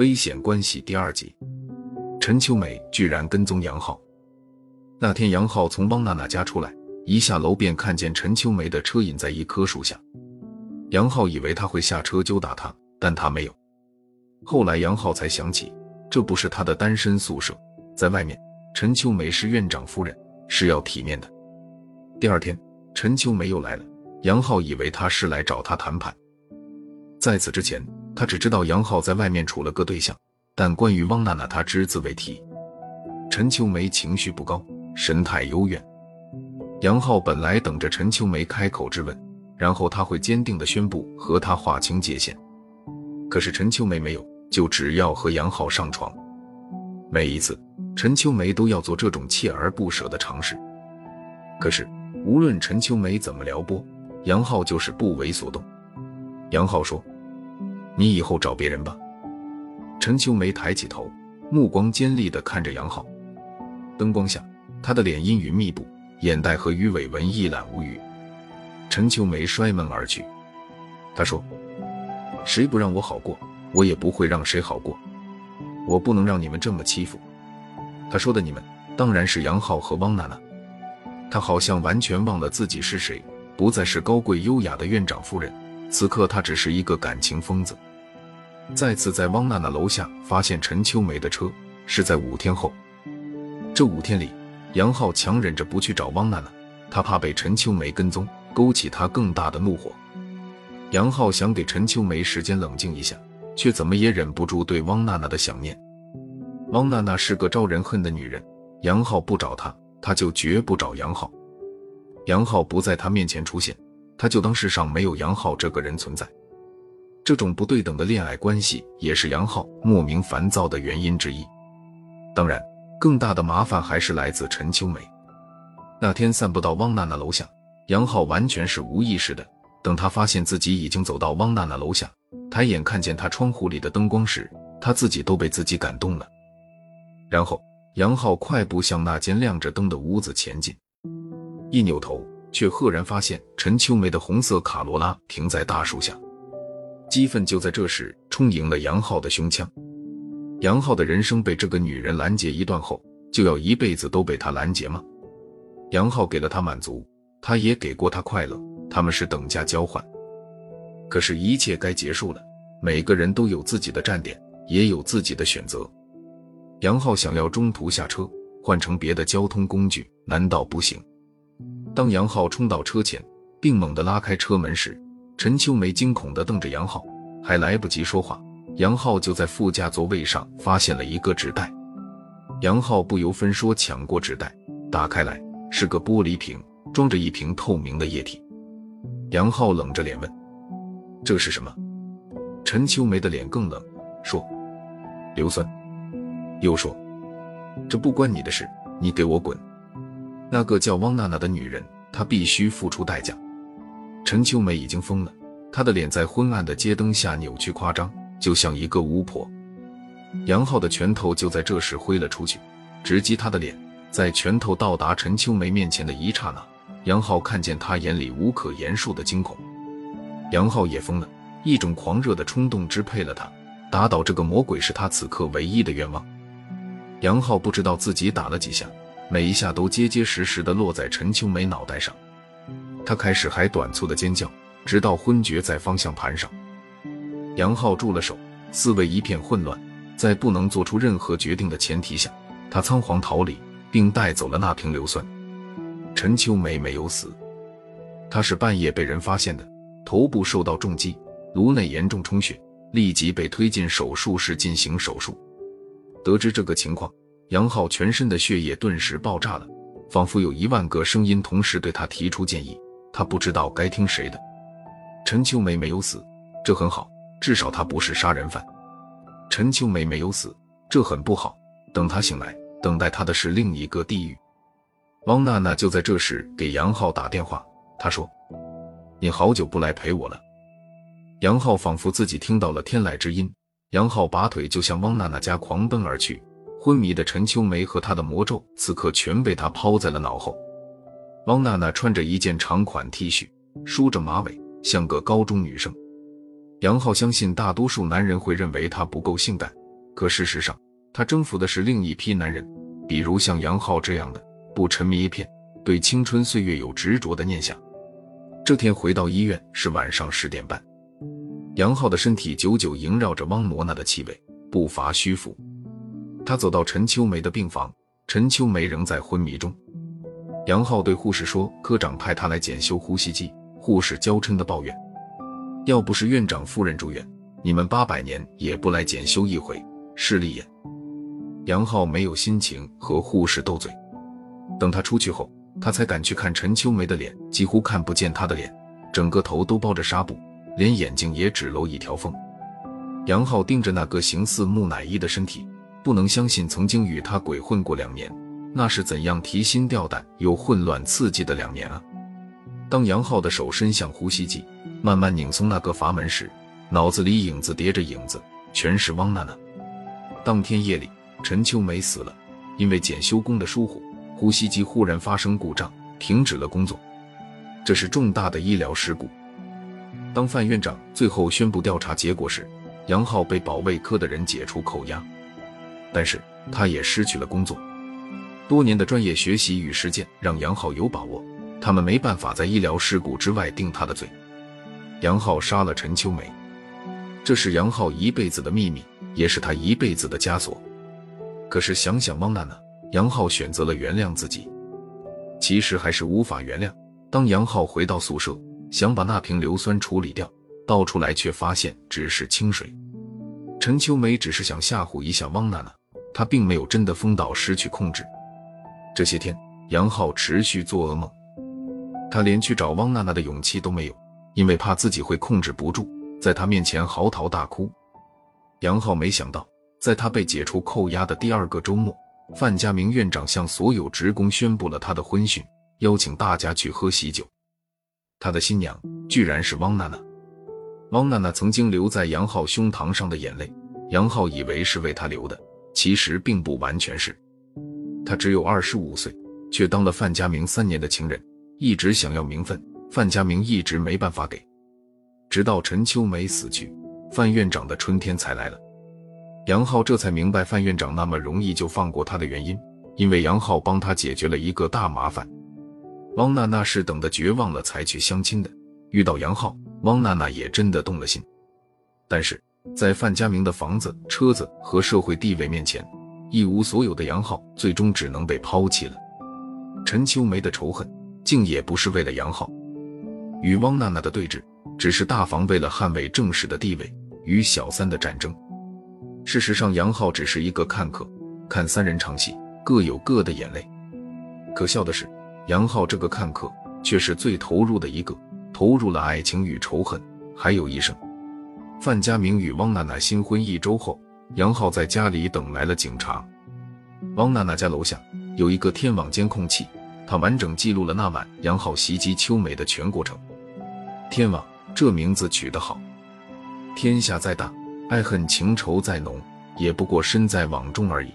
危险关系第二集，陈秋美居然跟踪杨浩。那天杨浩从汪娜娜家出来，一下楼便看见陈秋梅的车隐在一棵树下。杨浩以为他会下车揪打他，但他没有。后来杨浩才想起，这不是他的单身宿舍，在外面，陈秋梅是院长夫人，是要体面的。第二天，陈秋梅又来了，杨浩以为他是来找他谈判。在此之前，他只知道杨浩在外面处了个对象，但关于汪娜娜，他只字未提。陈秋梅情绪不高，神态幽怨。杨浩本来等着陈秋梅开口质问，然后他会坚定地宣布和他划清界限。可是陈秋梅没有，就只要和杨浩上床。每一次，陈秋梅都要做这种锲而不舍的尝试。可是，无论陈秋梅怎么撩拨，杨浩就是不为所动。杨浩说：“你以后找别人吧。”陈秋梅抬起头，目光尖利地看着杨浩。灯光下，他的脸阴云密布，眼袋和鱼尾纹一览无余。陈秋梅摔门而去。他说：“谁不让我好过，我也不会让谁好过。我不能让你们这么欺负。”他说的“你们”当然是杨浩和汪娜娜。他好像完全忘了自己是谁，不再是高贵优雅的院长夫人。此刻他只是一个感情疯子。再次在汪娜娜楼下发现陈秋梅的车，是在五天后。这五天里，杨浩强忍着不去找汪娜娜，他怕被陈秋梅跟踪，勾起他更大的怒火。杨浩想给陈秋梅时间冷静一下，却怎么也忍不住对汪娜娜的想念。汪娜娜是个招人恨的女人，杨浩不找她，她就绝不找杨浩。杨浩不在她面前出现。他就当世上没有杨浩这个人存在，这种不对等的恋爱关系也是杨浩莫名烦躁的原因之一。当然，更大的麻烦还是来自陈秋梅。那天散步到汪娜娜楼下，杨浩完全是无意识的。等他发现自己已经走到汪娜娜楼下，抬眼看见她窗户里的灯光时，他自己都被自己感动了。然后，杨浩快步向那间亮着灯的屋子前进，一扭头。却赫然发现陈秋梅的红色卡罗拉停在大树下，激愤就在这时充盈了杨浩的胸腔。杨浩的人生被这个女人拦截一段后，就要一辈子都被她拦截吗？杨浩给了她满足，她也给过他快乐，他们是等价交换。可是，一切该结束了。每个人都有自己的站点，也有自己的选择。杨浩想要中途下车，换成别的交通工具，难道不行？当杨浩冲到车前，并猛地拉开车门时，陈秋梅惊恐地瞪着杨浩，还来不及说话，杨浩就在副驾座位上发现了一个纸袋。杨浩不由分说抢过纸袋，打开来是个玻璃瓶，装着一瓶透明的液体。杨浩冷着脸问：“这是什么？”陈秋梅的脸更冷，说：“硫酸。”又说：“这不关你的事，你给我滚。”那个叫汪娜娜的女人，她必须付出代价。陈秋梅已经疯了，她的脸在昏暗的街灯下扭曲夸张，就像一个巫婆。杨浩的拳头就在这时挥了出去，直击她的脸。在拳头到达陈秋梅面前的一刹那，杨浩看见她眼里无可言述的惊恐。杨浩也疯了，一种狂热的冲动支配了他，打倒这个魔鬼是他此刻唯一的愿望。杨浩不知道自己打了几下。每一下都结结实实地落在陈秋梅脑袋上，他开始还短促的尖叫，直到昏厥在方向盘上。杨浩住了手，四围一片混乱，在不能做出任何决定的前提下，他仓皇逃离，并带走了那瓶硫酸。陈秋梅没有死，她是半夜被人发现的，头部受到重击，颅内严重充血，立即被推进手术室进行手术。得知这个情况。杨浩全身的血液顿时爆炸了，仿佛有一万个声音同时对他提出建议，他不知道该听谁的。陈秋梅没有死，这很好，至少她不是杀人犯。陈秋梅没有死，这很不好，等她醒来，等待她的是另一个地狱。汪娜娜就在这时给杨浩打电话，她说：“你好久不来陪我了。”杨浩仿佛自己听到了天籁之音，杨浩拔腿就向汪娜娜家狂奔而去。昏迷的陈秋梅和她的魔咒，此刻全被他抛在了脑后。汪娜娜穿着一件长款 T 恤，梳着马尾，像个高中女生。杨浩相信大多数男人会认为她不够性感，可事实上，他征服的是另一批男人，比如像杨浩这样的不沉迷一片、对青春岁月有执着的念想。这天回到医院是晚上十点半，杨浩的身体久久萦绕着汪挪那的气味，不乏虚浮。他走到陈秋梅的病房，陈秋梅仍在昏迷中。杨浩对护士说：“科长派他来检修呼吸机。”护士娇嗔的抱怨。要不是院长夫人住院，你们八百年也不来检修一回。势利眼，杨浩没有心情和护士斗嘴。等他出去后，他才敢去看陈秋梅的脸，几乎看不见她的脸，整个头都包着纱布，连眼睛也只露一条缝。杨浩盯着那个形似木乃伊的身体，不能相信曾经与他鬼混过两年，那是怎样提心吊胆又混乱刺激的两年啊！当杨浩的手伸向呼吸机，慢慢拧松那个阀门时，脑子里影子叠着影子，全是汪娜娜。当天夜里，陈秋梅死了，因为检修工的疏忽，呼吸机忽然发生故障，停止了工作。这是重大的医疗事故。当范院长最后宣布调查结果时，杨浩被保卫科的人解除扣押，但是他也失去了工作。多年的专业学习与实践让杨浩有把握。他们没办法在医疗事故之外定他的罪。杨浩杀了陈秋梅，这是杨浩一辈子的秘密，也是他一辈子的枷锁。可是想想汪娜娜，杨浩选择了原谅自己。其实还是无法原谅。当杨浩回到宿舍，想把那瓶硫酸处理掉，倒出来却发现只是清水。陈秋梅只是想吓唬一下汪娜娜，她并没有真的疯到失去控制。这些天，杨浩持续做噩梦。他连去找汪娜娜的勇气都没有，因为怕自己会控制不住，在她面前嚎啕大哭。杨浩没想到，在他被解除扣押的第二个周末，范家明院长向所有职工宣布了他的婚讯，邀请大家去喝喜酒。他的新娘居然是汪娜娜。汪娜娜曾经留在杨浩胸膛上的眼泪，杨浩以为是为他流的，其实并不完全是。他只有二十五岁，却当了范家明三年的情人。一直想要名分，范家明一直没办法给，直到陈秋梅死去，范院长的春天才来了。杨浩这才明白范院长那么容易就放过他的原因，因为杨浩帮他解决了一个大麻烦。汪娜娜是等的绝望了才去相亲的，遇到杨浩，汪娜娜也真的动了心。但是在范家明的房子、车子和社会地位面前，一无所有的杨浩最终只能被抛弃了。陈秋梅的仇恨。竟也不是为了杨浩与汪娜娜的对峙，只是大房为了捍卫正室的地位与小三的战争。事实上，杨浩只是一个看客，看三人唱戏，各有各的眼泪。可笑的是，杨浩这个看客却是最投入的一个，投入了爱情与仇恨，还有一生。范家明与汪娜娜新婚一周后，杨浩在家里等来了警察。汪娜娜家楼下有一个天网监控器。它完整记录了那晚杨浩袭击秋美的全过程。天网这名字取得好，天下再大，爱恨情仇再浓，也不过身在网中而已。